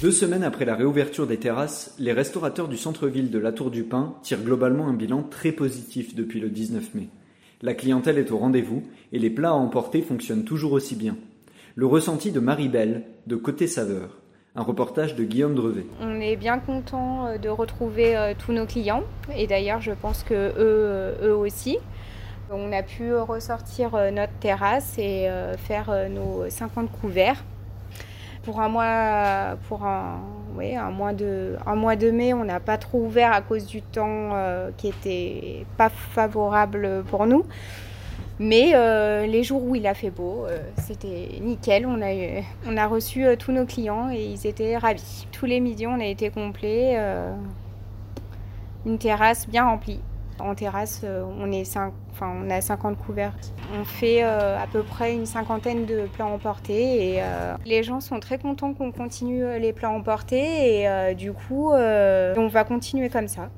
Deux semaines après la réouverture des terrasses, les restaurateurs du centre-ville de la Tour du Pin tirent globalement un bilan très positif depuis le 19 mai. La clientèle est au rendez-vous et les plats à emporter fonctionnent toujours aussi bien. Le ressenti de Marie Belle de Côté Saveur. Un reportage de Guillaume Drevet. On est bien content euh, de retrouver euh, tous nos clients et d'ailleurs je pense que eux, euh, eux aussi. On a pu ressortir notre terrasse et faire nos 50 couverts. Pour un mois, de, mai, on n'a pas trop ouvert à cause du temps qui était pas favorable pour nous. Mais euh, les jours où il a fait beau, euh, c'était nickel. On a, on a reçu euh, tous nos clients et ils étaient ravis. Tous les midis, on a été complet. une terrasse bien remplie. En terrasse, enfin, on a 50 couvertes. On fait à peu près une cinquantaine de plats emportés et les gens sont très contents qu'on continue les plats emportés et du coup, on va continuer comme ça.